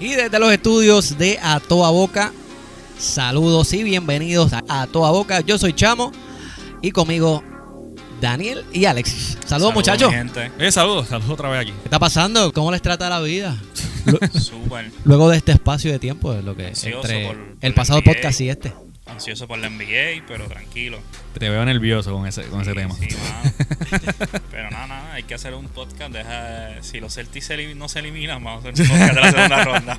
Y desde los estudios de A Toda Boca, saludos y bienvenidos a A Toda Boca. Yo soy Chamo y conmigo Daniel y Alexis. Saludos, muchachos. Eh, saludos, saludos otra vez aquí. ¿Qué está pasando? ¿Cómo les trata la vida? Súper Luego de este espacio de tiempo, lo que entre por- por el pasado podcast y este. Ansioso por la NBA, pero tranquilo. Te veo nervioso con ese, con ese tema. sí, mano. pero nada, nada, hay que hacer un podcast. Deja, si los Celtics se no se eliminan, vamos a hacer un podcast de la segunda ronda.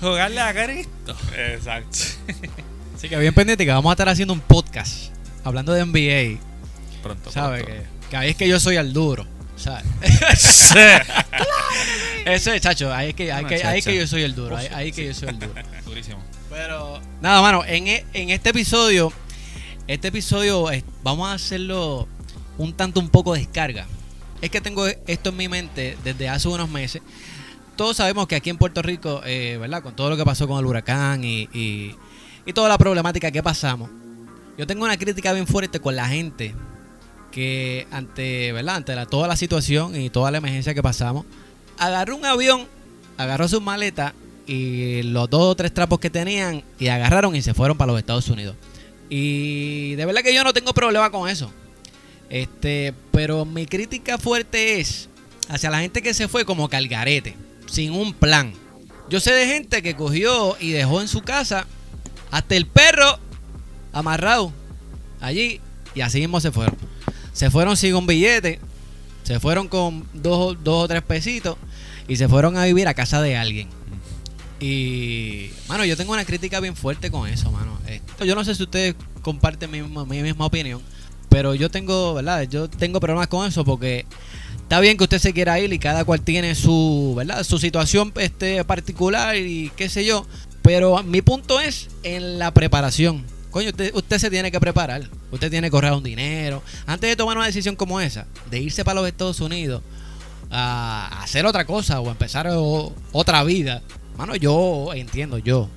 Jugarle a Cristo. Exacto. Así que bien pendiente que vamos a estar haciendo un podcast hablando de NBA. Pronto, ¿Sabes? pronto. Que, que ahí es que yo soy al duro. ¿Sabes? Eso es, chacho. Ahí es que, ahí que, ahí es que yo soy el duro. Ahí, ahí es que yo soy el duro. Durísimo. Pero, nada, mano, en, e- en este episodio, este episodio vamos a hacerlo un tanto un poco descarga. Es que tengo esto en mi mente desde hace unos meses. Todos sabemos que aquí en Puerto Rico, eh, ¿verdad? Con todo lo que pasó con el huracán y, y- toda la problemática que pasamos, yo tengo una crítica bien fuerte con la gente que ante, ¿verdad? Ante la- toda la situación y toda la emergencia que pasamos, agarró un avión, agarró sus maletas y los dos o tres trapos que tenían y agarraron y se fueron para los Estados Unidos. Y de verdad que yo no tengo problema con eso. Este, pero mi crítica fuerte es hacia la gente que se fue como calgarete, sin un plan. Yo sé de gente que cogió y dejó en su casa hasta el perro amarrado allí y así mismo se fueron. Se fueron sin un billete, se fueron con dos, dos o tres pesitos y se fueron a vivir a casa de alguien. Y, mano, yo tengo una crítica bien fuerte con eso, mano. Yo no sé si ustedes comparten mi, mi misma opinión, pero yo tengo, ¿verdad? Yo tengo problemas con eso porque está bien que usted se quiera ir y cada cual tiene su, ¿verdad? Su situación este, particular y qué sé yo. Pero mi punto es en la preparación. Coño, usted, usted se tiene que preparar. Usted tiene que ahorrar un dinero. Antes de tomar una decisión como esa, de irse para los Estados Unidos a hacer otra cosa o empezar otra vida. Mano, yo entiendo, yo.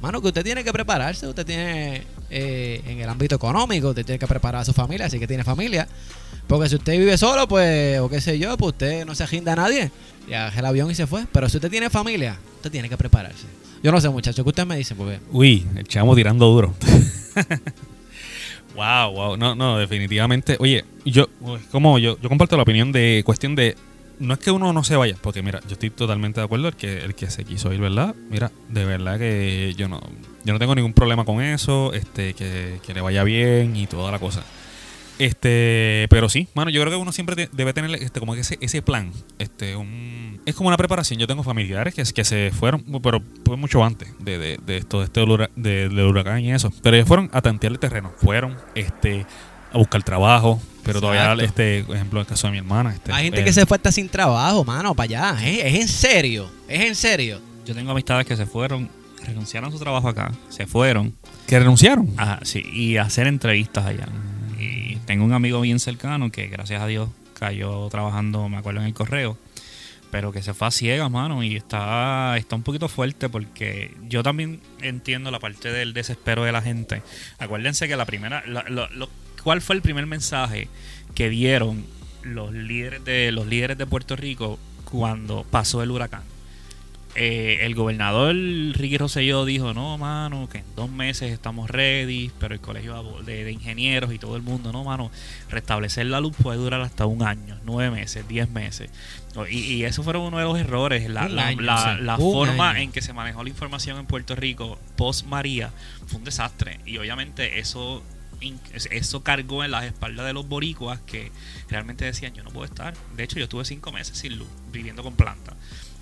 Mano, que usted tiene que prepararse. Usted tiene eh, en el ámbito económico, usted tiene que preparar a su familia, así que tiene familia. Porque si usted vive solo, pues, o qué sé yo, pues usted no se aginda a nadie. Y agarra el avión y se fue. Pero si usted tiene familia, usted tiene que prepararse. Yo no sé, muchachos, ¿qué ustedes me dicen? Uy, el chamo tirando duro. wow, wow. No, no, definitivamente. Oye, yo, como yo, yo comparto la opinión de cuestión de. No es que uno no se vaya, porque mira, yo estoy totalmente de acuerdo el que el que se quiso ir, ¿verdad? Mira, de verdad que yo no, yo no tengo ningún problema con eso, este, que, que le vaya bien y toda la cosa. Este, pero sí, mano, yo creo que uno siempre debe tener este, como que ese, ese plan. Este, un, es como una preparación. Yo tengo familiares que, que se fueron, pero fue mucho antes de, de, de esto, de este hura- de- del huracán y eso. Pero ellos fueron a tantear el terreno, fueron este, a buscar trabajo. Pero todavía, este, por ejemplo, en el caso de mi hermana. Este, hay gente eh, que se fue hasta sin trabajo, mano, para allá. Es, es en serio, es en serio. Yo tengo amistades que se fueron, renunciaron a su trabajo acá, se fueron que renunciaron. a, sí, y a hacer entrevistas allá. Y tengo un amigo bien cercano que, gracias a Dios, cayó trabajando, me acuerdo, en el correo. Pero que se fue a ciegas, mano, y está, está un poquito fuerte porque yo también entiendo la parte del desespero de la gente. Acuérdense que la primera, la- lo- lo- ¿cuál fue el primer mensaje que dieron los líderes de los líderes de Puerto Rico cuando pasó el huracán? Eh, el gobernador Ricky Rosselló dijo, no, mano, que en dos meses estamos ready, pero el colegio de, de ingenieros y todo el mundo, no, mano, restablecer la luz puede durar hasta un año, nueve meses, diez meses. Y, y eso fueron uno de los errores, la, la, año, la- sí. la Un forma año. en que se manejó la información en Puerto Rico post María fue un desastre. Y obviamente eso eso cargó en las espaldas de los boricuas que realmente decían yo no puedo estar. De hecho yo estuve cinco meses sin luz, viviendo con planta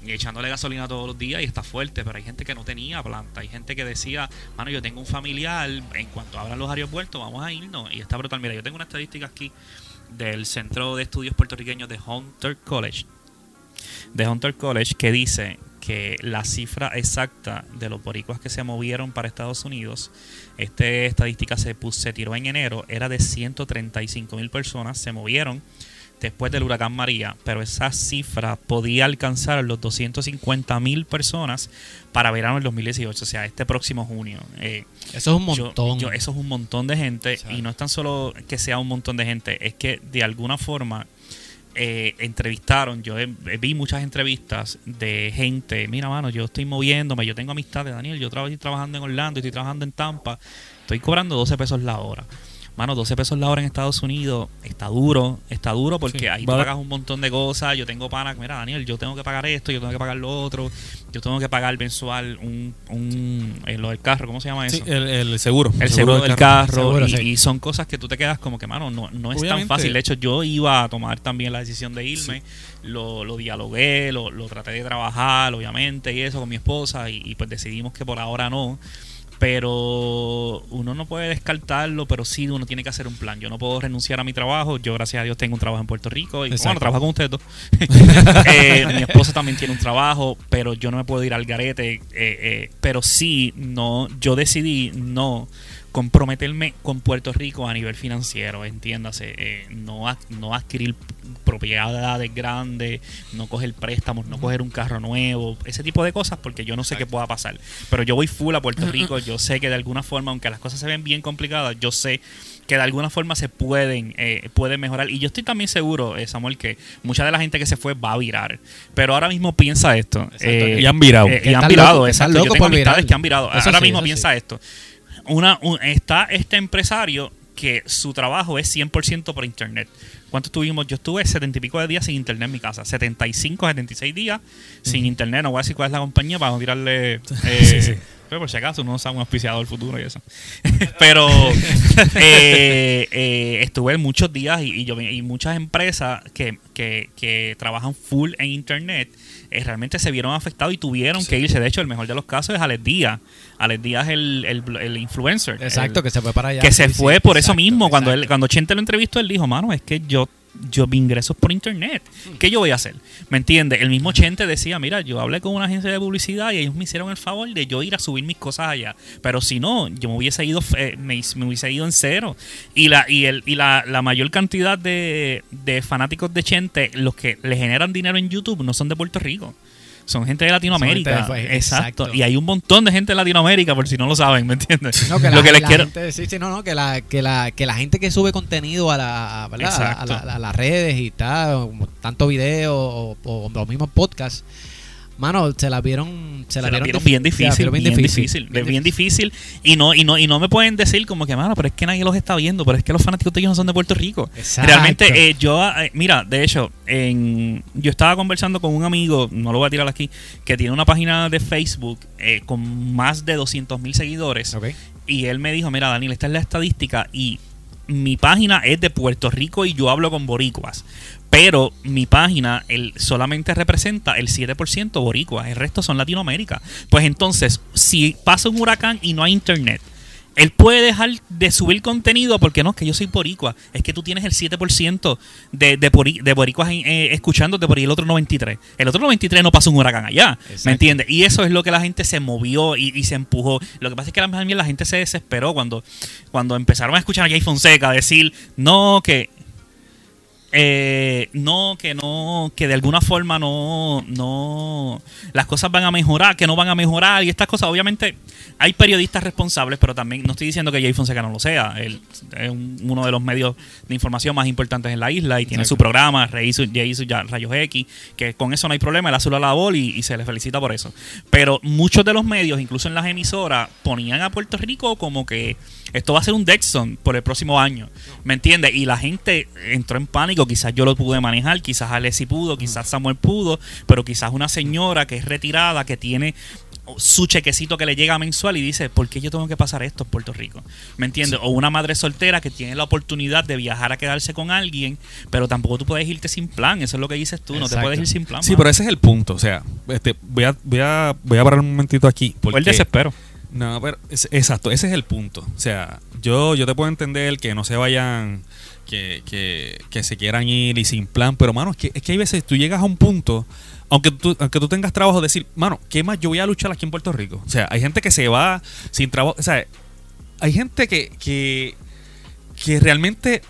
y echándole gasolina todos los días y está fuerte, pero hay gente que no tenía planta, hay gente que decía, mano, yo tengo un familiar, en cuanto abran los aeropuertos vamos a irnos y está brutal. Mira, yo tengo una estadística aquí del Centro de Estudios Puertorriqueños de Hunter College, de Hunter College, que dice que la cifra exacta de los boricuas que se movieron para Estados Unidos, esta estadística se, puso, se tiró en enero, era de 135 mil personas, se movieron después del huracán María, pero esa cifra podía alcanzar los 250 mil personas para verano del 2018, o sea, este próximo junio. Eh, Eso es un montón. yo- eso es un montón de gente y no es tan solo que sea un montón de gente, es que de alguna forma eh, entrevistaron, yo vi muchas entrevistas de gente, mira mano, yo estoy moviéndome, yo tengo amistades, Daniel, yo estoy trabajando en Orlando, estoy trabajando en Tampa, estoy cobrando 12 pesos la hora. Mano, 12 pesos la hora en Estados Unidos está duro, está duro porque Sí, ahí tú vale. pagas un montón de cosas. Yo tengo pana, mira, Daniel, yo tengo que pagar esto, yo tengo que pagar lo otro, yo tengo que pagar mensual un, un eh, lo del carro, ¿cómo se llama eso? Sí, el, el seguro. el seguro del carro, Seguro, y, sí. y son cosas que tú te quedas como que, mano, no, no es tan fácil. De hecho, yo iba a tomar también la decisión de irme, lo, lo dialogué, lo, lo traté de trabajar, obviamente, y eso con mi esposa, y, y pues decidimos que por ahora no. Pero uno no puede descartarlo, pero sí uno tiene que hacer un plan. Yo no puedo renunciar a mi trabajo. Yo, gracias a Dios, tengo un trabajo en Puerto Rico. Y Exacto. bueno, trabajo con ustedes dos. Eh, mi esposa también tiene un trabajo, pero yo no me puedo ir al garete. eh, eh, pero sí, no, yo decidí no comprometerme con Puerto Rico a nivel financiero, entiéndase, eh, no, no adquirir propiedades grandes, no coger préstamos, no coger un carro nuevo, ese tipo de cosas, porque yo no sé qué pueda pasar. Pero yo voy full a Puerto Rico, yo sé que de alguna forma, aunque las cosas se ven bien complicadas, yo sé que de alguna forma se pueden, eh, pueden mejorar. Y yo estoy también seguro, eh, Samuel, que mucha de la gente que se fue va a virar. Pero ahora mismo piensa esto. eh, Y han virado. eh, y han virado, locos, que exacto. Yo locos tengo por amistades que han virado. Eso Ahora sí, mismo piensa esto. Una, un- está este empresario que su trabajo es 100% por internet. ¿Cuánto tuvimos? Yo estuve 70 y pico de días sin internet en mi casa. 75, 76 días sin internet. No voy a decir cuál es la compañía para no tirarle... eh, Sí, sí. Pero por si acaso uno sabe un auspiciado del futuro y eso. Pero eh, eh, estuve muchos días y, y yo vi- y muchas empresas que, que, que trabajan full en internet eh, realmente se vieron afectados y tuvieron que irse. De hecho, el mejor de los casos es Alex Díaz. Alex Díaz es el, el, el influencer. Exacto, El- que se fue para allá. que se sí, fue sí, por eso exacto, mismo. Cuando él, cuando Chente lo entrevistó, él dijo, mano, es que yo, yo mi ingreso es por internet. ¿Qué yo voy a hacer? ¿Me entiendes? El mismo Chente decía, mira, yo hablé con una agencia de publicidad y ellos me hicieron el favor de yo ir a subir mis cosas allá. Pero si no, yo me hubiese ido, eh, me, me hubiese ido en cero. Y la, y el, y la, la mayor cantidad de, de fanáticos de Chente, los que le generan dinero en YouTube, no son de Puerto Rico. Son gente de Latinoamérica. Gente de- exacto. exacto. Y hay un montón de gente de Latinoamérica, por si no lo saben, ¿me entiendes? No, que lo la, que les la quiero. gente- sí, sí, no, no, que la, que la, que la gente que sube contenido a, la, a- a, a a las redes y tal, tanto video o, o los mismos podcasts, mano, se la vieron, se se la vieron, bien se la difícil, vieron bien, difícil, bien, bien difícil y no y no y no me pueden decir como que mano, pero es que nadie los está viendo, pero es que los fanáticos de ellos no son de Puerto Rico. Exacto. Realmente eh, yo eh, mira, de hecho, en, yo estaba conversando con un amigo, no lo voy a tirar aquí, que tiene una página de Facebook eh, con más de 200 mil seguidores y él me dijo, mira Daniel, esta es la estadística y mi página es de Puerto Rico y yo hablo con boricuas. Pero mi página el, solamente representa el 7% boricuas, el resto son Latinoamérica. Pues entonces, si pasa un huracán y no hay internet, él puede dejar de subir contenido porque no, es que yo soy boricua. Es que tú tienes el 7% de, de, de boricuas eh, escuchándote por ahí el otro 93. El otro 93 no pasó un huracán allá. Exacto. ¿Me entiendes? Y eso es lo que la gente se movió y, y se empujó. Lo que pasa es que también la gente se desesperó cuando, cuando empezaron a escuchar a Jay Fonseca decir, no, que eh, no, que no, que de alguna forma no, no, las cosas van a mejorar, que no van a mejorar y estas cosas. Obviamente hay periodistas responsables, pero también no estoy diciendo que Jay Fonseca no lo sea. Él es un- uno de los medios de información más importantes en la isla y tiene su programa, Jay hizo, Jay hizo ya Rayos X, que con eso no hay problema, él hace la labor y, y se le felicita por eso. Pero muchos de los medios, incluso en las emisoras, ponían a Puerto Rico como que esto va a ser un Dexon por el próximo año. ¿Me entiendes? Y la gente entró en pánico. Quizás yo lo pude manejar, quizás Alessi pudo, quizás Samuel pudo, pero quizás una señora que es retirada, que tiene su chequecito que le llega mensual y dice, ¿por qué yo tengo que pasar esto en Puerto Rico? ¿Me entiendes? O una madre soltera que tiene la oportunidad de viajar a quedarse con alguien, pero tampoco tú puedes irte sin plan. Eso es lo que dices tú, no te puedes ir sin plan. Sí, pero ese es el punto. O sea, este, voy, a, voy, a, voy a parar un momentito aquí. Fue el Porque, desespero. no, pero es- exacto, ese es el punto. O sea, yo, yo te puedo entender que no se vayan, que, que, que se quieran ir y sin plan, pero mano, es que, es que hay veces tú llegas a un punto, aunque tú, aunque tú tengas trabajo, decir, mano, ¿qué más yo voy a luchar aquí en Puerto Rico? O sea, hay gente que se va sin trabajo, o sea, hay gente que, que, que realmente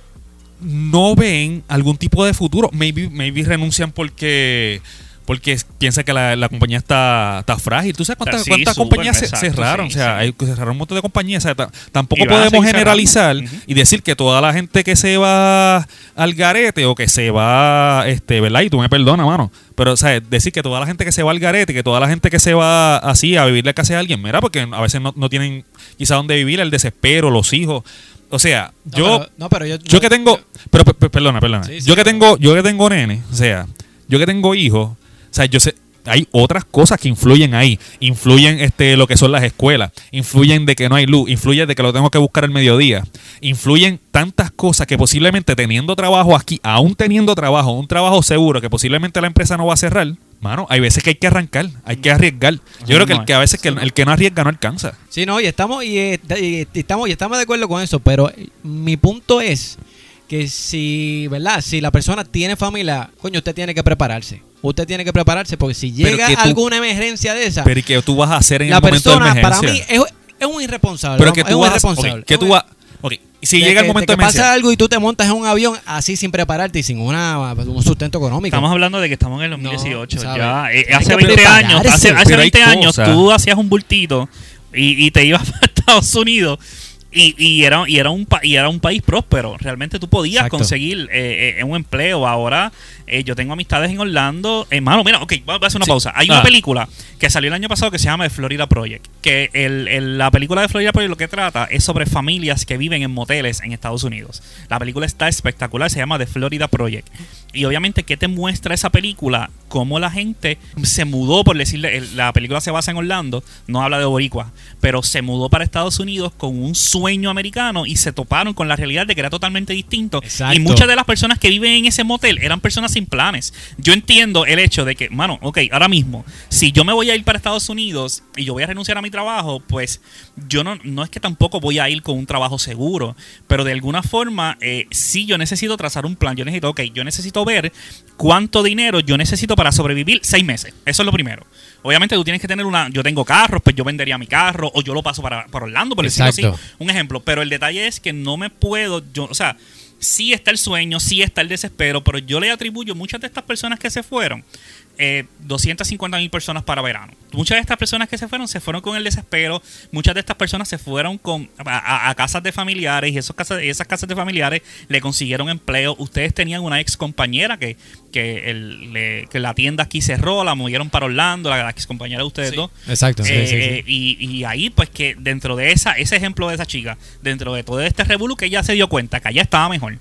no ven algún tipo de futuro. Maybe, maybe renuncian porque porque piensa que la, la compañía está, está frágil. ¿Tú sabes cuántas, Sí, cuántas compañías se exacto, cerraron? sí, o sea, sí. hay, cerraron un montón de compañías. O sea, ta- tampoco podemos generalizar y decir que toda la gente que se va al garete o que se va, este, ¿verdad? Y tú me perdonas, mano. Pero, o sea, decir que toda la gente que se va al garete, que toda la gente que se va así a vivir la casa de alguien, mira, porque a veces no, no tienen quizá dónde vivir, el desespero, los hijos. O sea, No, yo, pero- no, pero yo, yo que tengo, pero pe- pe- perdona, perdona. Sí, sí, yo que pero- tengo, yo que tengo nene, o sea, yo que tengo hijos, o sea, yo sé, hay otras cosas que influyen ahí, influyen este lo que son las escuelas, influyen de que no hay luz, influyen de que lo tengo que buscar al mediodía, influyen tantas cosas que posiblemente teniendo trabajo aquí, aún teniendo trabajo, un trabajo seguro que posiblemente la empresa no va a cerrar, mano, hay veces que hay que arrancar, hay que arriesgar. Yo creo que el que a veces el, que no arriesga no alcanza. Sí, no, y estamos y, eh, estamos y estamos de acuerdo con eso, pero eh, mi punto es que si, ¿verdad? Si la persona tiene familia, coño, usted tiene que prepararse. Usted tiene que prepararse porque si llega que tú- alguna emergencia de esa, Pero ¿y qué tú vas a hacer en la el momento persona de para emergencia? mí es, es un irresponsable. pero que es tú un vas, irresponsable. que tú vas, si De llega el momento de de que pasa emergencia, algo y tú te montas en un avión así sin prepararte y sin una, un sustento económico. Estamos hablando de que estamos en el 2018. No, ya, eh, hace que 20 años, hace, hace Pero hay 20 años cosas. tú hacías un bultito y, y te ibas para Estados Unidos y, y era, y, era un pa- y era un país próspero. Realmente tú podías Exacto. conseguir eh, eh, un empleo. Ahora eh, yo tengo amistades en Orlando. Hermano, mira, ok, voy a hacer una Sí. pausa. Hay una Ah. película que salió el año pasado que se llama The Florida Project. Que el, el- la película de Florida Project lo que trata es sobre familias que viven en moteles en Estados Unidos. La película está espectacular, se llama The Florida Project. Y obviamente, ¿qué te muestra esa película? Cómo la gente se mudó, por decirle, la película se basa en Orlando, no habla de Boricua, pero se mudó para Estados Unidos con un sueño americano y se toparon con la realidad de que era totalmente distinto. Exacto. Y muchas de las personas que viven en ese motel eran personas sin planes. Yo entiendo el hecho de que, mano, ok, ahora mismo, si yo me voy a ir para Estados Unidos y yo voy a renunciar a mi trabajo, pues yo no, no es que tampoco voy a ir con un trabajo seguro, pero de alguna forma, eh, sí yo necesito trazar un plan. Yo necesito, ok, yo necesito ver cuánto dinero yo necesito para sobrevivir seis meses. Eso es lo primero. Obviamente tú tienes que tener una, yo tengo carros, pues yo vendería mi carro o yo lo paso para, para Orlando, por decirlo así. Un ejemplo, pero el detalle es que no me puedo, yo, o sea, sí está el sueño, sí está el desespero, pero yo le atribuyo muchas de estas personas que se fueron, eh, 250 mil personas para verano. Muchas de estas personas que se fueron se fueron con el desespero, muchas de estas personas se fueron con a, a- a casas de familiares y esos casas, esas casas de familiares le consiguieron empleo. Ustedes tenían una ex compañera que, que, el- le- que la tienda aquí cerró, la movieron para Orlando, la, la ex compañera de ustedes Sí. dos. Exacto. Eh, sí, sí. eh, Y, y ahí, pues que dentro de esa ese ejemplo de esa chica, dentro de todo este revolú, que ella se dio cuenta que allá estaba mejor.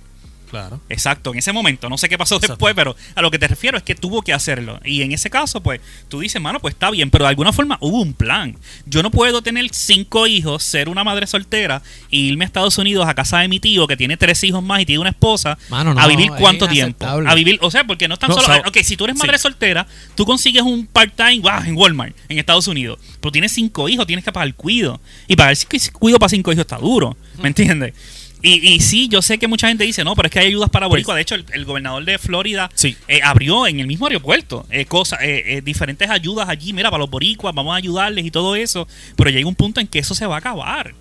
Claro. Exacto, en ese momento, no sé qué pasó Exacto. después, pero a lo que te refiero es que tuvo que hacerlo. Y en ese caso, pues, tú dices, mano, pues está bien, pero de alguna forma hubo un plan. Yo no puedo tener cinco hijos, ser una madre soltera y irme a Estados Unidos a casa de mi tío que tiene tres hijos más y tiene una esposa Mano, no, a vivir cuánto tiempo. A vivir, o sea, porque no es tan No, solo. sab- ok, si tú eres madre Sí. soltera, tú consigues un part-time wow, en Walmart, en Estados Unidos, pero tienes cinco hijos, tienes que pagar el cuido. Y pagar el cuido para cinco hijos está duro, ¿me entiendes? Y, y sí, yo sé que mucha gente dice, no, pero es que hay ayudas para Boricua. De hecho, el, el gobernador de Florida Sí. eh, abrió en el mismo aeropuerto eh, cosas, eh, eh, diferentes ayudas allí, mira, para los boricuas, vamos a ayudarles y todo eso. Pero llega un punto en que eso se va a acabar.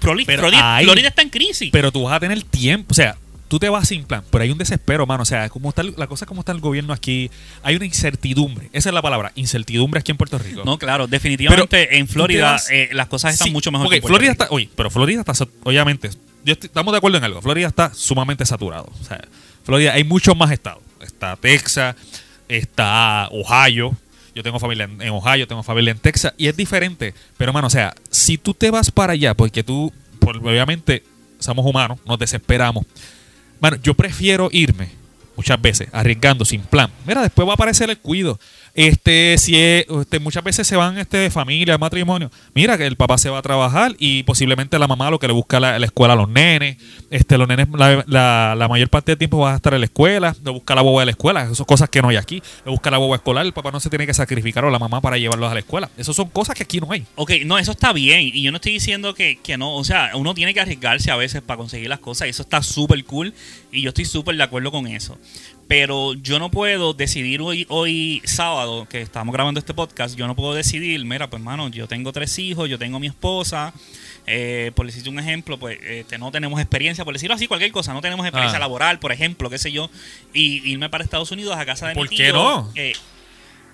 Florida, Florida está en crisis. Pero tú vas a tener tiempo, o sea, tú te vas sin plan, pero hay un desespero, mano. O sea, como está la cosa como está el gobierno aquí, hay una incertidumbre. Esa es la palabra, incertidumbre aquí en Puerto Rico. no, claro, definitivamente en tú te Florida eh, las cosas están Sí, mucho mejor ok, que en Florida Rico. está, oye, pero Florida está, obviamente, yo estoy- estamos de acuerdo en algo. Florida está sumamente saturado. O sea, Florida hay muchos más estados. Está Texas, está Ohio. Yo tengo familia en, en Ohio, tengo familia en Texas y es diferente. Pero, mano, o sea, si tú te vas para allá, porque tú, obviamente, somos humanos, nos desesperamos. Mano, yo prefiero irme muchas veces arriesgando sin plan. Mira, después va a aparecer el cuido. Este, si es- este, muchas veces se van este familia, matrimonio. Mira que el papá se va a trabajar y posiblemente la mamá lo que le busca la, la escuela a los nenes. Este, los nenes la, la- la mayor parte del tiempo va a estar en la escuela, le busca la boba de la escuela, esas son cosas que no hay aquí. Le busca la boba escolar, el papá no se tiene que sacrificar o la mamá para llevarlos a la escuela. Esas son cosas que aquí no hay. Ok, no, eso está bien. Y yo no estoy diciendo que, que no. O sea, uno tiene que arriesgarse a veces para conseguir las cosas. Eso está súper cool. Y yo estoy súper de acuerdo con eso. Pero yo no puedo decidir hoy, hoy sábado, que estamos grabando este podcast, yo no puedo decidir, mira, pues mano, yo tengo tres hijos, yo tengo mi esposa, eh, por decirte un ejemplo, pues este, no tenemos experiencia, por decirlo así, cualquier cosa, no tenemos experiencia Ah. laboral, por ejemplo, qué sé yo, y irme para Estados Unidos a casa de ¿Por mi qué tío. no? eh,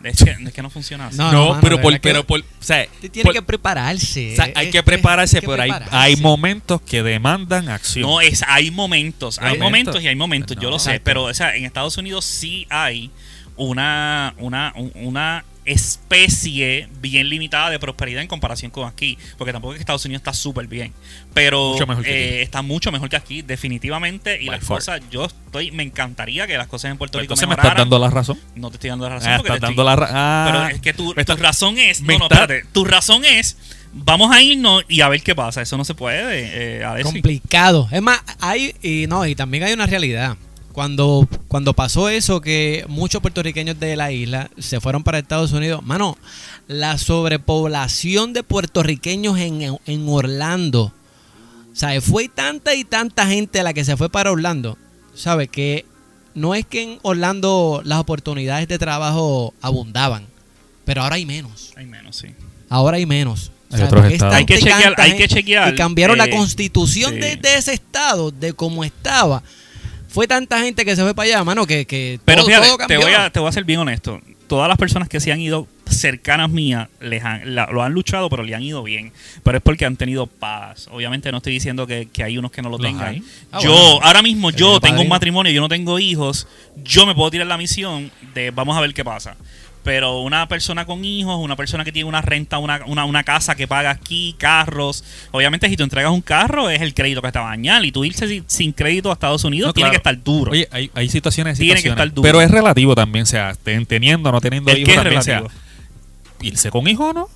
es, que, es que no funciona así. No, No, mano, pero por, pero por, o sea, Usted tiene por- que prepararse. o sea, hay que prepararse, pero hay, momentos que demandan acción. No, es, hay momentos, hay Momentos. momentos y hay momentos, yo No. lo sé, Exacto. pero o sea, en Estados Unidos sí hay una, una, un- una especie bien limitada de prosperidad en comparación con aquí, porque tampoco es que Estados Unidos está súper bien, pero Mucho mejor que eh, está mucho mejor que aquí, definitivamente, y By las far. cosas, yo estoy, me encantaría que las cosas en Puerto Pues Rico entonces me estás dando la razón. No te estoy dando la razón Ah, porque estás dando estoy- la razón. pero es que tu, está- razón es. No, no, espérate. Tu razón es. Vamos a irnos y a ver qué pasa. Eso no se puede, eh, Alexis. complicado. Es más, hay y no, y también hay una realidad. Cuando, cuando pasó eso, que muchos puertorriqueños de la isla se fueron para Estados Unidos, mano, la sobrepoblación de puertorriqueños en, en Orlando, sea, fue tanta y tanta gente la que se fue para Orlando, ¿sabes? Que no es que en Orlando las oportunidades de trabajo abundaban, pero ahora hay menos. Hay menos, sí. Ahora hay menos. Hay que chequear, hay que chequear. Y cambiaron la eh, constitución sí. de, de ese estado, de cómo estaba. Fue tanta gente que se fue para allá, mano, que, que Pero todo, fíjate, todo te cambió. voy, a, te voy a ser bien honesto. Todas las personas que se han ido cercanas mías les han- la- lo han luchado, pero le han ido bien. Pero es porque han tenido paz. Obviamente no estoy diciendo que, que hay unos que no lo tengan. Ah, yo, bueno. ahora mismo, yo tengo un matrimonio, yo no tengo hijos. Yo me puedo tirar la misión de vamos a ver qué pasa. Pero una persona con hijos, una persona que tiene una renta, una, una, una casa que paga aquí, carros. Obviamente, si tú entregas un carro, es el crédito que a dañar. Y tú irse sin, sin crédito a Estados Unidos No, tiene claro. que estar duro. Oye, hay, hay situaciones, Tiene que situaciones, estar duro. Pero es relativo también, o sea, ten- teniendo o no teniendo ¿El hijos también, sea, irse con hijos o no.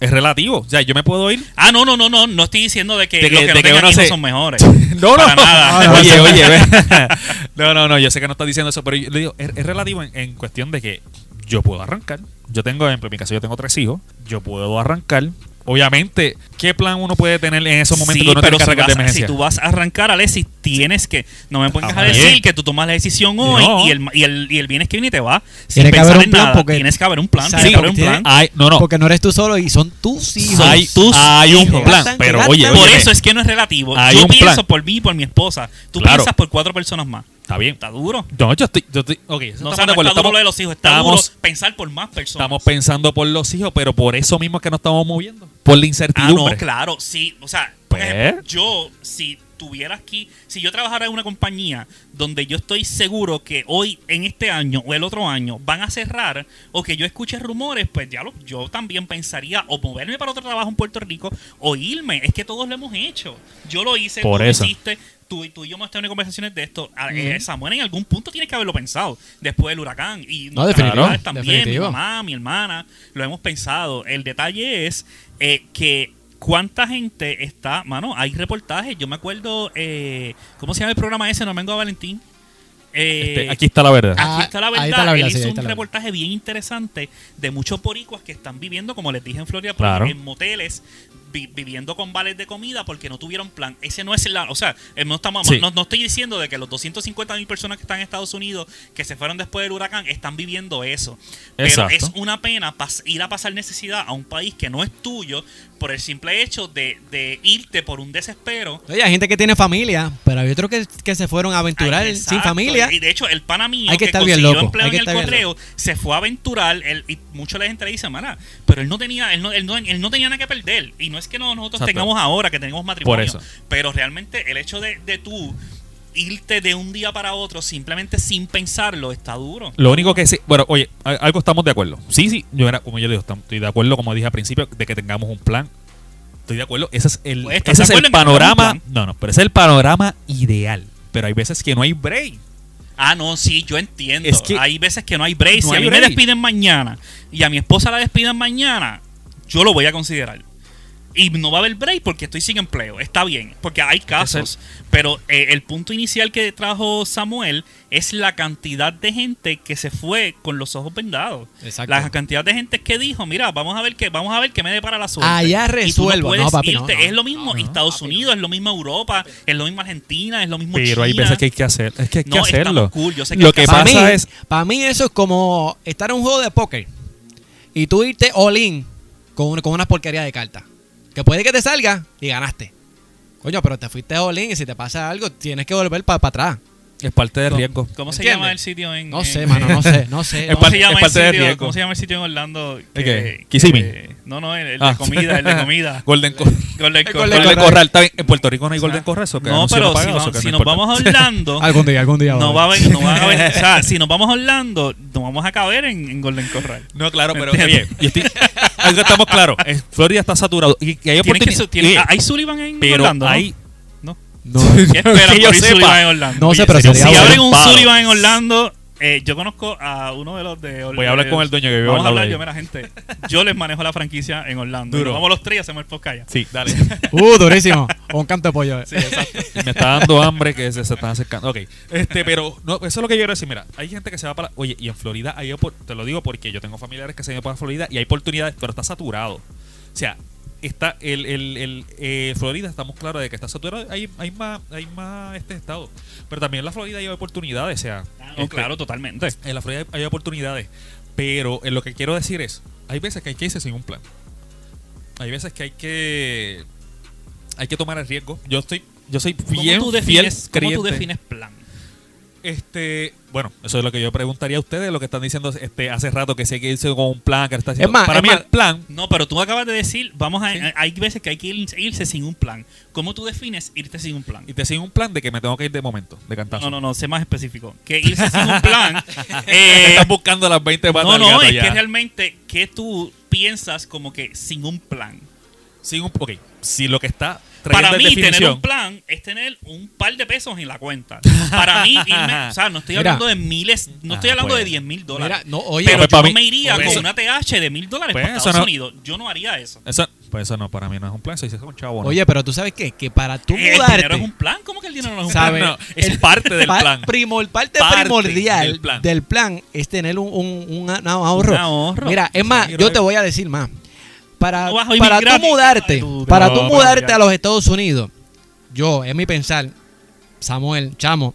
Es relativo. O sea, yo me puedo ir. Ah, no, no, no, no. No estoy diciendo de que, De que- los que de no que tengan hijos se- son mejores. No, Para nada. oye, oye, no, no, no, yo sé que no estás diciendo eso, pero yo le digo, es, es relativo en, en cuestión de que yo puedo arrancar. Yo tengo, en mi caso, yo tengo tres hijos. Yo puedo arrancar. Obviamente, ¿qué plan uno puede tener en esos momentos Sí, que uno pero tiene que si, arrancar de vas- emergencia? si tú vas a arrancar, Alexis, tienes que. No me puedes Ah, dejar bien. decir que tú tomas la decisión hoy No. y, el, y, el, y el viernes que viene te va. Sin Tiene que pensar haber un en plan nada. porque- Tienes que haber un plan. Sí, Tienes que haber un porque plan. Hay, no, no. Porque no eres tú solo y son tus hijos. hay, tus hay un hijos. plan. Pero oye, Por oye, eso es que no es relativo. Hay Yo un pienso plan. por mí y por mi esposa. Tú Claro. piensas por cuatro personas más. Está bien. Está duro. No, yo estoy, yo estoy, ok, eso No, estamos no acuerdo. está duro Estamos- lo de los hijos. Está estamos- duro pensar por más personas. Estamos pensando por los hijos, pero por eso mismo es que nos estamos moviendo. Por la Ah, incertidumbre. no, claro, sí. O sea, Pues. ejemplo, yo, si tuviera aquí, si yo trabajara en una compañía donde yo estoy seguro que hoy, en este año o el otro año, van a cerrar, o que yo escuche rumores, pues ya lo, yo también pensaría o moverme para otro trabajo en Puerto Rico o irme. Es que todos lo hemos hecho. Yo lo hice, Por tú lo eso. hiciste. Tú, y- tú y yo hemos tenido conversaciones de esto. A- eh, Samuel en algún punto tienes que haberlo pensado después del huracán. Y No, definitivo, también, definitivo. mi mamá, mi hermana, lo hemos pensado. El detalle es eh, que cuánta gente está, mano, hay reportajes. Yo me acuerdo, eh, ¿cómo se llama el programa ese? No vengo a Valentín. Eh, Este, aquí está la verdad. Ah, Aquí está la verdad. está la verdad, Él sí, hizo un verdad. reportaje bien interesante de muchos boricuas que están viviendo, como les dije en Florida, pues, Claro. en moteles, vi- viviendo con vales de comida porque no tuvieron plan. Ese no es la. O sea, eh, no, estamos, Sí. no, no estoy diciendo de que los 250 mil personas que están en Estados Unidos, que se fueron después del huracán, están viviendo eso. Pero es una pena pas- ir a pasar necesidad a un país que no es tuyo por el simple hecho de, de irte por un desespero. Oye, hay gente que tiene familia, pero hay otros que, que se fueron a aventurar Ay, sin familia. Y de hecho, el pana mío Hay que que, estar bien consiguió loco, empleo hay que en el estar bien correo se fue a aventurar él, y mucha la gente le dice, mana, pero él no tenía él no, él no, él no tenía nada que perder. Y no es que no, nosotros Exacto. tengamos ahora, que tenemos matrimonio. Por eso. Pero realmente el hecho de, de tú irte de un día para otro simplemente sin pensarlo está duro. Lo único que sí, bueno, oye, algo estamos de acuerdo. Sí, sí, yo era, como yo digo, estoy de acuerdo, como dije al principio, de que tengamos un plan. Estoy de acuerdo, ese es el, Pues, ¿estás ese es el panorama. No, no, pero ese es el panorama ideal. Pero hay veces que no hay break. Ah, no, sí, yo entiendo. Es que hay veces que no hay break. no si a mí me despiden mañana y a mi esposa la despiden mañana, yo lo voy a considerar. Y no va a haber break porque estoy sin empleo. Está bien, porque hay casos. Pero eh, el punto inicial que trajo Samuel es la cantidad de gente que se fue con los ojos vendados. Exacto. La cantidad de gente que dijo, mira, vamos a ver qué, vamos a ver qué me depara la suerte. Allá Y tú resuelvo. puedes No, papi, no, irte. no. Es lo mismo No, no, Estados papi, Unidos, es lo mismo Europa, es lo mismo Argentina, es lo mismo Pero hay veces que hay que hacer, es que hay que No, hacerlo. cool, yo sé que Lo que pasa mí, es, para mí eso es como estar en un juego de póker y tú irte all in con, una- con una porquería de cartas. Que puede que te salga y ganaste. Coño, pero te fuiste all in y si te pasa algo, tienes que volver para atrás. Es parte del riesgo. ¿Cómo se ¿Entiendes? llama el sitio en. No en- sé, mano, no sé, no sé. ¿Cómo parte- se, llama el sitio, riesgo. ¿Cómo se llama el sitio en Orlando? Que- Kissimmee. que- no, no, el, el Ah. de comida, el de comida. Golden, Co- Golden Corral. Golden Golden Corral. Está bien. En Puerto Rico no hay Golden Corral. eso que No, pero si, pagado, va- eso que si no nos vamos a Orlando, Algún día, algún día. no, va a va a haber. haber- no van a ver, o sea, si nos vamos a Orlando, nos vamos a caber en, en Golden Corral. No, claro, pero oye, yo estoy, algo estamos claros. Florida está saturado. Y, y hay oportunidades. ¿Hay Sullivan en pero Orlando? ¿no? hay. ¿No? No. ¿Qué esperan Que yo por sepa. Sullivan en Orlando? No sé, pero sería si abren un. Sullivan en Orlando, eh, yo conozco a uno de los de Voy a hablar con el dueño que vive Vamos a hablar yo, mira, gente. Yo les manejo la franquicia en Orlando. Duro. Nos vamos los tres y hacemos el podcast. Sí, dale. Uh, durísimo. Un canto de pollo. Sí, exacto. Me está dando hambre que se, se están acercando. Ok, este, pero no, eso es lo que yo quiero decir. Mira, hay gente que se va para. Oye, y en Florida, hay te lo digo porque yo tengo familiares que se han ido para Florida y hay oportunidades, pero está saturado. O sea, está el, el, el eh, Florida, estamos claros de que está saturado. Hay, hay más, hay más este estado. Pero también en la Florida hay oportunidades. O sea, este, claro, totalmente. en la Florida hay, hay oportunidades. Pero en lo que quiero decir es, hay veces que hay que irse sin un plan. Hay veces que hay que hay que tomar el riesgo. Yo estoy yo soy bien ¿Cómo tú fiel defines, ¿cómo tú defines plan? Este, bueno, eso es lo que yo preguntaría a ustedes, lo que están diciendo este hace rato que sé que irse con un plan que está haciendo. Es más, Para es mí más- el plan No, pero tú acabas de decir, vamos a, Sí. hay veces que hay que ir- irse sin un plan. ¿Cómo tú defines irte sin un plan? y te siguen un plan de que me tengo que ir de momento, de cantazo. No, no, no, sé más específico. Que irse sin un plan. eh, Estás buscando las 20 patas no, no, gato es ya. que realmente, ¿qué tú piensas como que sin un plan? Sin un, ok, si lo que está Para mí, tener un plan es tener un par de pesos en la cuenta. Para mí, irme, o sea, no estoy Mira. hablando de miles, no estoy Ah, hablando pues. de 10 mil dólares. Mira, no, oye, pero pues, yo para no mí- me iría pues, con eso- una TH de mil dólares Pues, para Estados no- Unidos. Yo no haría eso. eso, pues eso no, para mí no es un plan, eso dice un chavo. ¿no? oye, pero tú sabes qué? Que para tú el dinero mudarte. es un plan. ¿Cómo que el dinero no es un plan? No, es parte del plan. primor- parte, Parte primordial del plan. del plan es tener un, un- un- un ahorro. Un ahorro. Mira, es más, yo te voy a decir más. Para, No para tú mudarte, para tú mudarte a los Estados Unidos, yo, es mi pensar, Samuel, chamo,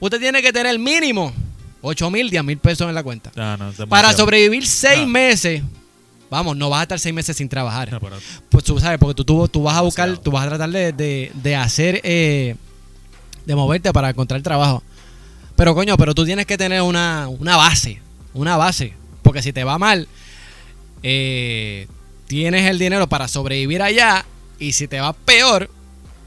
usted tiene que tener mínimo 8 mil, 10 mil pesos en la cuenta. No, no, es Para sobrevivir seis No. meses, vamos, no vas a estar seis meses sin trabajar. No, pero- Pues tú sabes, porque tú, tú, tú vas a buscar, Demasiado. tú vas a tratar de, de- de hacer, eh, de moverte para encontrar trabajo. Pero coño, pero tú tienes que tener una, una base, una base. Porque si te va mal, eh, tienes el dinero para sobrevivir allá. Y si te va peor,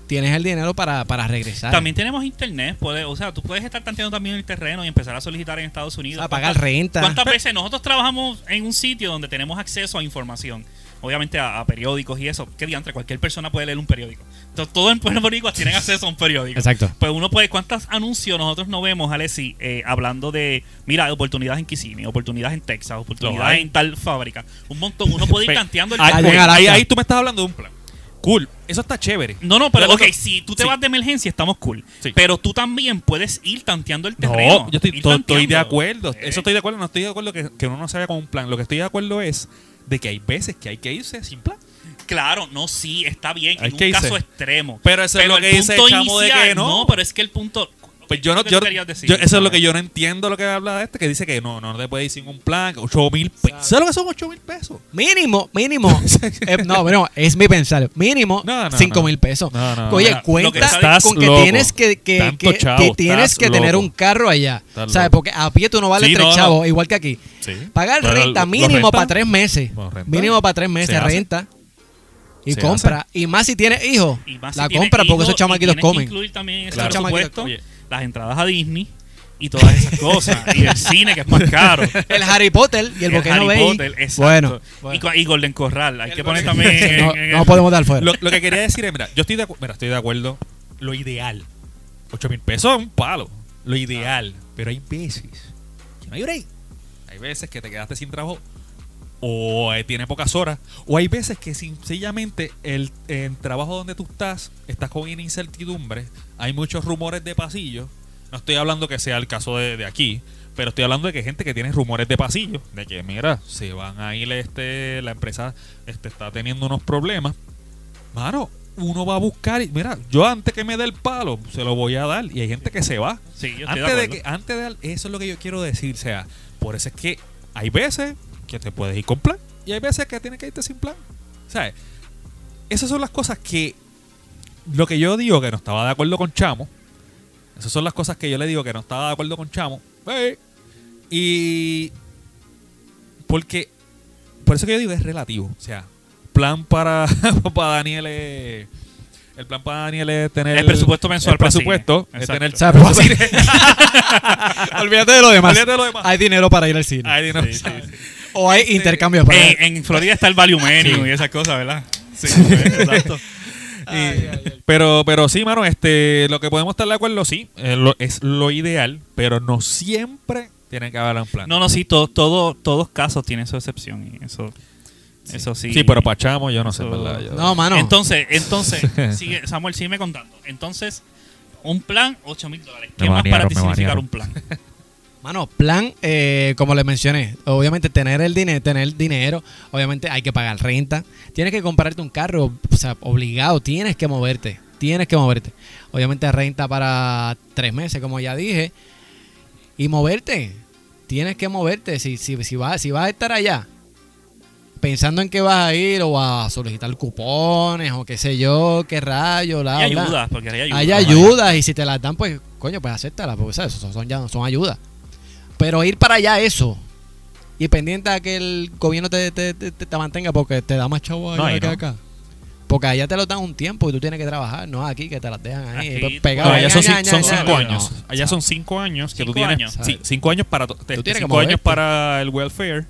tienes el dinero para, para regresar. También tenemos internet, puede, o sea, tú puedes estar tanteando también el terreno y empezar a solicitar en Estados O Unidos. sea, pagar ¿Cuántas- renta. ¿Cuántas veces nosotros trabajamos en un sitio donde tenemos acceso a información? Obviamente a, a periódicos y eso. ¿Qué diantre? Cualquier persona puede leer un periódico. Entonces, todos en Puerto Rico tienen acceso a un periódico. Exacto. Pues uno puede, ¿cuántos anuncios nosotros no vemos, Alessi, eh, hablando de, mira, oportunidades en Kissimmee, oportunidades en Texas, oportunidades en tal fábrica? Un montón. Uno puede ir Pe- tanteando el ahí, ahí- ahí, ahí tú me estás hablando de un plan. Cool, eso está chévere. No, no, pero Pero ok, no- si tú te sí. vas de emergencia, estamos cool. Sí. Pero tú también puedes ir tanteando el terreno. No, yo estoy, ir to- estoy de acuerdo. Eh. Eso estoy de acuerdo. No estoy de acuerdo que, que uno no se vaya con un plan. Lo que estoy de acuerdo es de que hay veces que hay que irse sin plan. Claro, no, sí, está bien. Hay en que un irse. caso extremo. Pero eso es lo el que dice el punto chamo de que no. No, pero es que el punto. Pues yo no, ¿qué yo, tú querías decir? yo- eso es lo que yo no entiendo lo que habla de este, que dice que no, no te puedes ir sin un plan, 8 mil pesos. ¿Sabes lo que son 8 mil pesos? Mínimo, mínimo. Eh, no, bueno, es mi pensar. Mínimo No, no, 5 no. mil pesos. No, no, Oye, mira, lo que cuenta estás con que loco. tienes que, que, que- chavo, que tienes que tener un carro allá. Estás ¿Sabes? loco. Porque a pie tú no vales Sí, tres no, no. chavos, igual que aquí. Sí. Pagar renta mínimo para tres meses. Mínimo para tres meses renta. Y Se compra. Y más si tienes hijos. Si La compra porque esos chamaquitos comen. incluir también ese Claro. Oye. Las entradas a Disney y todas esas cosas. y el cine, que es más caro. El Harry Potter y el, Volcano Harry Bay. Potter, exacto. Bueno, Y, bueno. y Golden Corral. Hay El que poner también. en- no, en no el- podemos dar fuera. Lo, lo que quería decir es, mira, yo estoy de, mira, estoy de acuerdo. Lo ideal, 8 mil pesos es un palo. Lo ideal. Pero hay veces que no hay break. Hay veces que te quedaste sin trabajo o eh, tiene pocas horas. O hay veces que sencillamente el, el trabajo donde tú estás, estás con incertidumbre. Hay muchos rumores de pasillo. No estoy hablando que sea el caso de, de aquí. Pero estoy hablando de que hay gente que tiene rumores de pasillo. De que, mira, se van a ir, este, la empresa este, está teniendo unos problemas. Mano, uno va a buscar y mira, yo antes que me dé el palo, se lo voy a dar. Y hay gente que se va. Sí, yo Antes de que, antes de dar- eso es lo que yo quiero decir. O sea, por eso es que hay veces que te puedes ir con plan y hay veces que tienes que irte sin plan. ¿Sabes? esas son las cosas que. Lo que yo digo que no estaba de acuerdo con Chamo. Esas son las cosas que yo le digo que no estaba de acuerdo con Chamo. Eh, Y. Porque. Por eso que yo digo es relativo. O sea, plan para, para Daniel es. El plan para Daniel es tener. El presupuesto mensual El para presupuesto cine. es tener. O sea, para cine. Olvídate de lo demás. Olvídate de lo demás. Hay dinero para ir al cine. Ay, dinero. Sí, sí, sí. O hay Este, intercambios para En, en Florida está el value menu y esas cosas, ¿verdad? Sí, exacto. Y- pero, pero sí, mano, este, lo que podemos estar de acuerdo, sí, eh, lo- es lo ideal, pero no siempre tiene que haber un plan. No, no, sí, todo, todo, todos casos tienen su excepción y eso, eso sí. sí, pero para Chamo yo no sé, ¿verdad? Yo- No, mano. Entonces, entonces, sigue, Samuel, sígueme contando. Entonces, un plan, 8 mil dólares. ¿Qué Me más para ti un plan? Mano, plan, eh, como les mencioné, obviamente tener el dinero, tener dinero, obviamente hay que pagar renta, tienes que comprarte un carro, o sea, obligado, tienes que moverte, tienes que moverte. Obviamente renta para tres meses, como ya dije, y moverte, tienes que moverte, si, si, si, vas, si vas a estar allá, pensando en que vas a ir o a solicitar cupones o qué sé yo, qué rayo, la, Hay ayudas, porque hay ayudas. Hay ayudas y si te las dan, pues, coño, pues acéptalas, porque ¿sabes? Son, son, ya, son ayudas. Pero ir para allá eso y pendiente a que el gobierno te, te, te, te mantenga porque te da más chavo allá No, ahí que no. acá. Porque allá te lo dan un tiempo y tú tienes que trabajar, no aquí que te las dejan ahí Aquí tú pegado. No, puedes- allá son, cinco años. Allá son cinco años que tú tienes. años. Sí, cinco años para. to- te- Tú tienes que cinco años para el welfare.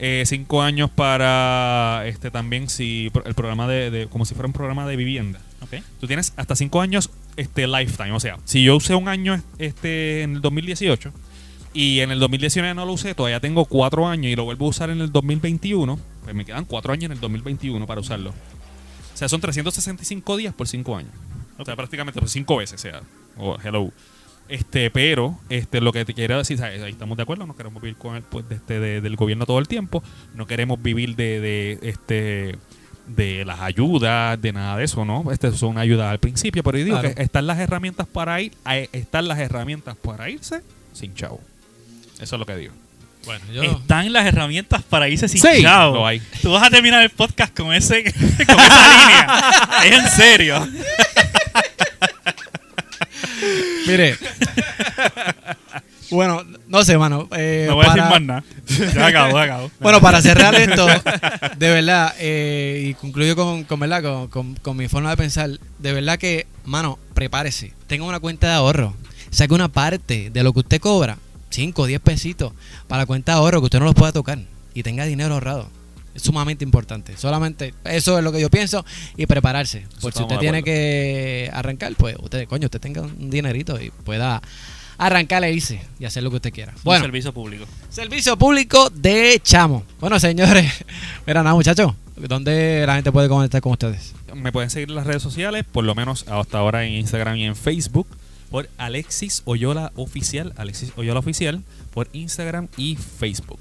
eh, cinco años para este también si el programa de, de- como si fuera un programa de vivienda Ok. tú tienes hasta cinco años este lifetime o sea si yo usé un año este en el 2018 y en el 2019 no lo usé todavía tengo cuatro años y lo vuelvo a usar en el 2021 pues me quedan cuatro años en el 2021 para usarlo o sea son 365 días por cinco años o sea prácticamente por cinco veces o sea oh, hello este, pero este, lo que te quiero decir, ¿sabes? ahí estamos de acuerdo, no queremos vivir con el pues, de este, de- del gobierno todo el tiempo, no queremos vivir de, de este de las ayudas, de nada de eso, ¿no? Este son ayudas al principio, pero yo digo Claro. que están las herramientas para ir, hay- están las herramientas para irse sin chavo. Eso es lo que digo. Bueno, yo... Están las herramientas para irse sin Sí, chavo. lo hay. Tú vas a terminar el podcast con ese con esa línea. Es en serio. Mire. bueno, no sé, mano. eh, No voy a decir más nada. Ya acabo, ya acabo. Bueno, para cerrar esto, de verdad, eh, y concluyo con, con, ¿verdad? Con, con- con mi forma de pensar, de verdad que, mano, prepárese, tenga una cuenta de ahorro, saque una parte de lo que usted cobra, 5 o 10 pesitos, para la cuenta de ahorro, que usted no los pueda tocar y tenga dinero ahorrado. Es sumamente importante. Solamente eso es lo que yo pienso y prepararse. Por si usted tiene que arrancar, pues usted, coño, usted tenga un dinerito y pueda arrancar e irse y hacer lo que usted quiera. Un Bueno, servicio público. Servicio público de Chamo. Bueno, señores, mira nada, muchachos. ¿Dónde la gente puede conectar con ustedes? Me pueden seguir en las redes sociales, por lo menos hasta ahora en Instagram y en Facebook, por Alexis Oyola Oficial, Alexis Oyola Oficial, por Instagram y Facebook.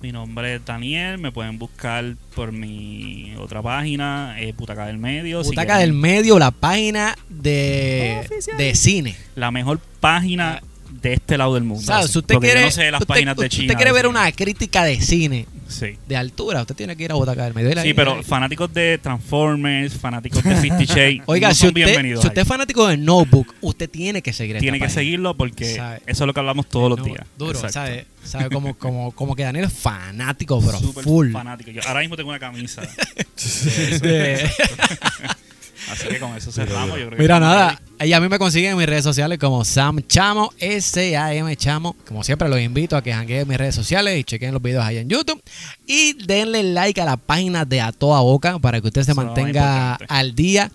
Mi nombre es Daniel. Me pueden buscar por mi otra página, eh, Butaca del Medio. Si quieren- del Medio, la página de, Oficial. de cine. La mejor página de este lado del mundo. ¿Sabes? Si usted Porque yo quiere, no sé las usted- páginas de usted China. quiere de ver una crítica de cine Sí. de altura, usted tiene que ir a Butaca del Medio. Sí, pero fanáticos de Transformers, fanáticos de Fifty Shades, Oiga, no si son usted, bienvenidos. si usted ahí. es fanático de Notebook, usted tiene que seguir esta Tiene que página. seguirlo porque Sabe. eso es lo que hablamos todos los días. Duro, Exacto. ¿sabe? ¿Sabe? Como, como, como que Daniel es fanático, pero Súper full. fanático. Yo ahora mismo tengo una camisa. De- Así que con eso cerramos. Yo creo que Mira, nada. Y a mí me consiguen en mis redes sociales como Sam Chamo, S-A-M Chamo. Como siempre, los invito a que jangueen en mis redes sociales y chequen los videos ahí en YouTube. Y denle like a la página de A Toda Boca para que usted se Eso mantenga al día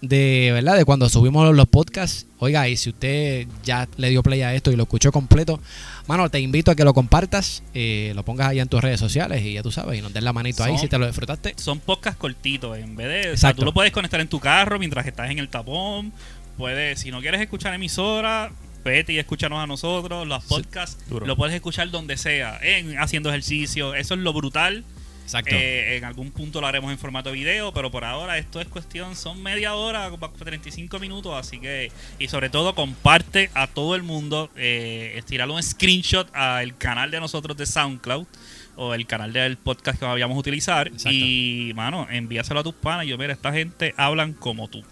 de verdad de cuando subimos los podcasts. Oiga, y si usted ya le dio play a esto y lo escuchó completo, mano, te invito a que lo compartas, eh, lo pongas ahí en tus redes sociales y ya tú sabes, y nos des la manito ahí si te lo disfrutaste. Son podcasts cortitos. En vez de. O sea, tú lo puedes conectar en tu carro mientras estás en el tapón. Puedes, si no quieres escuchar emisora, vete y escúchanos a nosotros. Los podcasts lo puedes escuchar donde sea, en haciendo ejercicio. Eso es lo brutal. Exacto. Eh, en algún punto lo haremos en formato video, pero por ahora esto es cuestión, son media hora, como 35 minutos, así que, y sobre todo comparte a todo el mundo, eh, estirar un screenshot al canal de nosotros de SoundCloud, o el canal del podcast que vayamos a utilizar. Exacto. Y, mano, envíaselo a tus panas. Y yo, mira, esta gente hablan como tú.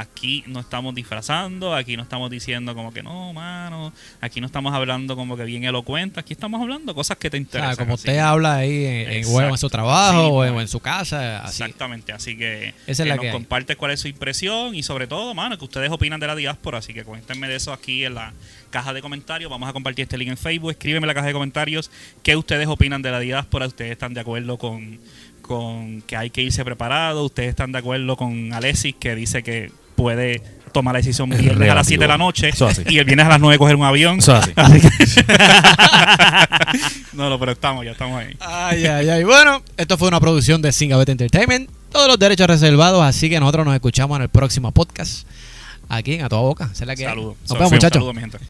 Aquí no estamos disfrazando, aquí no estamos diciendo como que no, mano, aquí no estamos hablando como que bien elocuente, aquí estamos hablando cosas que te O interesan. sea, como así usted habla ahí en, en, o en su trabajo Sí, o, en, pues. o en su casa, así. Exactamente, así que, Esa es que la nos que comparte cuál es su impresión y sobre todo, mano, que ustedes opinan de la diáspora, así que cuéntenme de eso aquí en la caja de comentarios, vamos a compartir este link en Facebook, escríbeme en la caja de comentarios qué ustedes opinan de la diáspora, ustedes están de acuerdo con, con que hay que irse preparado, ustedes están de acuerdo con Alexis que dice que puede tomar la decisión Es viernes a las relativo. 7 de la noche Eso es así. y el viernes a las 9 coger un avión. Eso así. Así que- no, no, pero estamos, ya estamos ahí. Ay, ay, ay. Bueno, esto fue una producción de Singapore Entertainment. Todos los derechos reservados, así que nosotros nos escuchamos en el próximo podcast. Aquí en A Toda Boca. Saludos. Nos vemos, muchachos. Saludos, mi gente.